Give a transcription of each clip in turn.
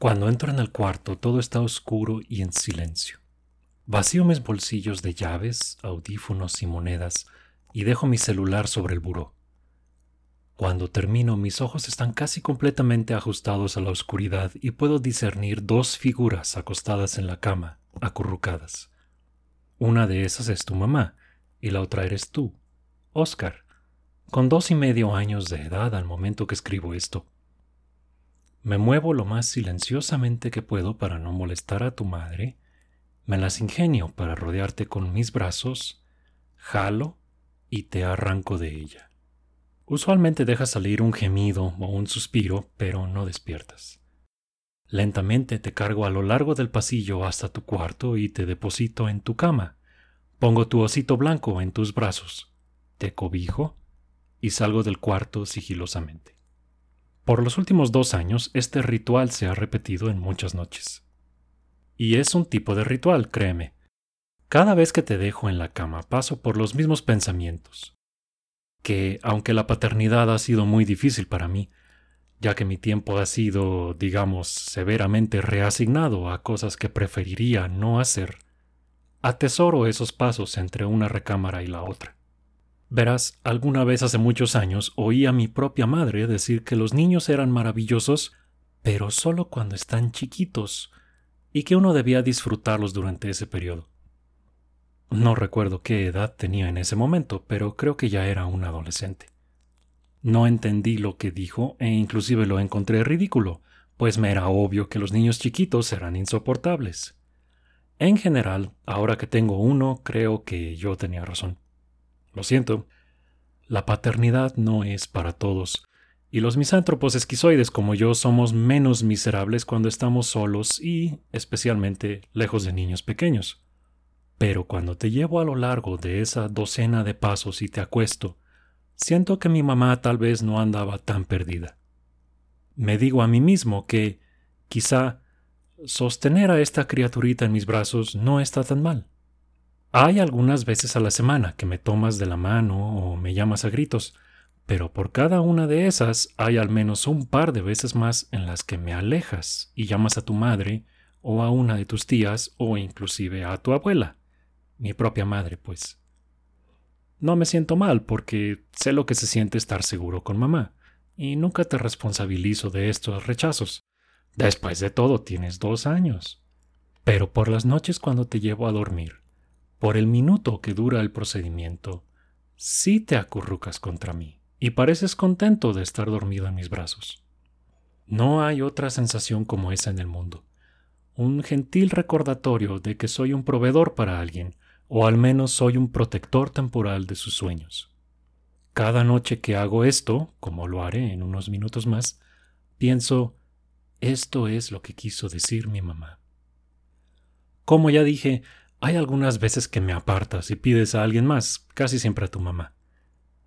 Cuando entro en el cuarto todo está oscuro y en silencio. Vacío mis bolsillos de llaves, audífonos y monedas y dejo mi celular sobre el buró. Cuando termino mis ojos están casi completamente ajustados a la oscuridad y puedo discernir dos figuras acostadas en la cama, acurrucadas. Una de esas es tu mamá y la otra eres tú, Oscar, con dos y medio años de edad al momento que escribo esto. Me muevo lo más silenciosamente que puedo para no molestar a tu madre, me las ingenio para rodearte con mis brazos, jalo y te arranco de ella. Usualmente dejas salir un gemido o un suspiro, pero no despiertas. Lentamente te cargo a lo largo del pasillo hasta tu cuarto y te deposito en tu cama. Pongo tu osito blanco en tus brazos, te cobijo y salgo del cuarto sigilosamente. Por los últimos dos años este ritual se ha repetido en muchas noches. Y es un tipo de ritual, créeme. Cada vez que te dejo en la cama paso por los mismos pensamientos. Que, aunque la paternidad ha sido muy difícil para mí, ya que mi tiempo ha sido, digamos, severamente reasignado a cosas que preferiría no hacer, atesoro esos pasos entre una recámara y la otra. Verás, alguna vez hace muchos años oí a mi propia madre decir que los niños eran maravillosos, pero solo cuando están chiquitos, y que uno debía disfrutarlos durante ese periodo. No recuerdo qué edad tenía en ese momento, pero creo que ya era un adolescente. No entendí lo que dijo e inclusive lo encontré ridículo, pues me era obvio que los niños chiquitos eran insoportables. En general, ahora que tengo uno, creo que yo tenía razón. Lo siento. La paternidad no es para todos, y los misántropos esquizoides como yo somos menos miserables cuando estamos solos y, especialmente, lejos de niños pequeños. Pero cuando te llevo a lo largo de esa docena de pasos y te acuesto, siento que mi mamá tal vez no andaba tan perdida. Me digo a mí mismo que, quizá, sostener a esta criaturita en mis brazos no está tan mal. Hay algunas veces a la semana que me tomas de la mano o me llamas a gritos, pero por cada una de esas hay al menos un par de veces más en las que me alejas y llamas a tu madre o a una de tus tías o inclusive a tu abuela, mi propia madre, pues. No me siento mal porque sé lo que se siente estar seguro con mamá, y nunca te responsabilizo de estos rechazos. Después de todo, tienes dos años. Pero por las noches cuando te llevo a dormir, por el minuto que dura el procedimiento, sí te acurrucas contra mí y pareces contento de estar dormido en mis brazos. No hay otra sensación como esa en el mundo. Un gentil recordatorio de que soy un proveedor para alguien, o al menos soy un protector temporal de sus sueños. Cada noche que hago esto, como lo haré en unos minutos más, pienso, esto es lo que quiso decir mi mamá. Como ya dije, hay algunas veces que me apartas y pides a alguien más, casi siempre a tu mamá.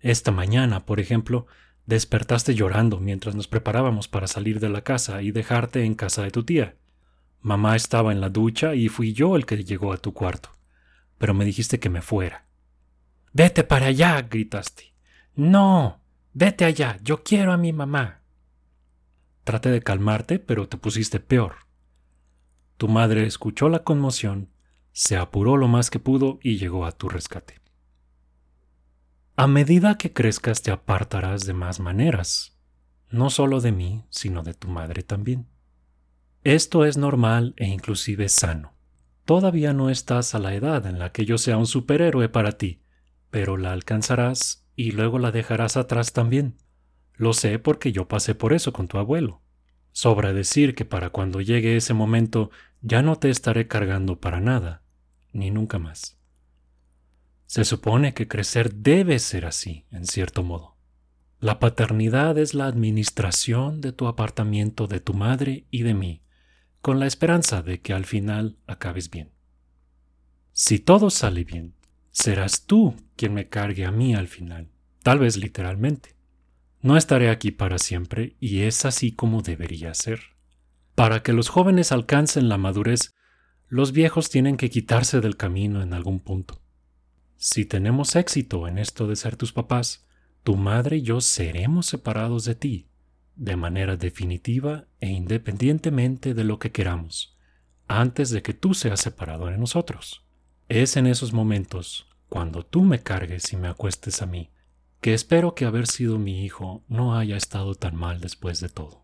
Esta mañana, por ejemplo, despertaste llorando mientras nos preparábamos para salir de la casa y dejarte en casa de tu tía. Mamá estaba en la ducha y fui yo el que llegó a tu cuarto, pero me dijiste que me fuera. Vete para allá, gritaste. No, vete allá, yo quiero a mi mamá. Traté de calmarte, pero te pusiste peor. Tu madre escuchó la conmoción se apuró lo más que pudo y llegó a tu rescate. A medida que crezcas te apartarás de más maneras, no solo de mí, sino de tu madre también. Esto es normal e inclusive sano. Todavía no estás a la edad en la que yo sea un superhéroe para ti, pero la alcanzarás y luego la dejarás atrás también. Lo sé porque yo pasé por eso con tu abuelo. Sobra decir que para cuando llegue ese momento ya no te estaré cargando para nada, ni nunca más. Se supone que crecer debe ser así, en cierto modo. La paternidad es la administración de tu apartamiento de tu madre y de mí, con la esperanza de que al final acabes bien. Si todo sale bien, serás tú quien me cargue a mí al final, tal vez literalmente. No estaré aquí para siempre y es así como debería ser. Para que los jóvenes alcancen la madurez, los viejos tienen que quitarse del camino en algún punto. Si tenemos éxito en esto de ser tus papás, tu madre y yo seremos separados de ti, de manera definitiva e independientemente de lo que queramos, antes de que tú seas separado de nosotros. Es en esos momentos, cuando tú me cargues y me acuestes a mí, que espero que haber sido mi hijo no haya estado tan mal después de todo.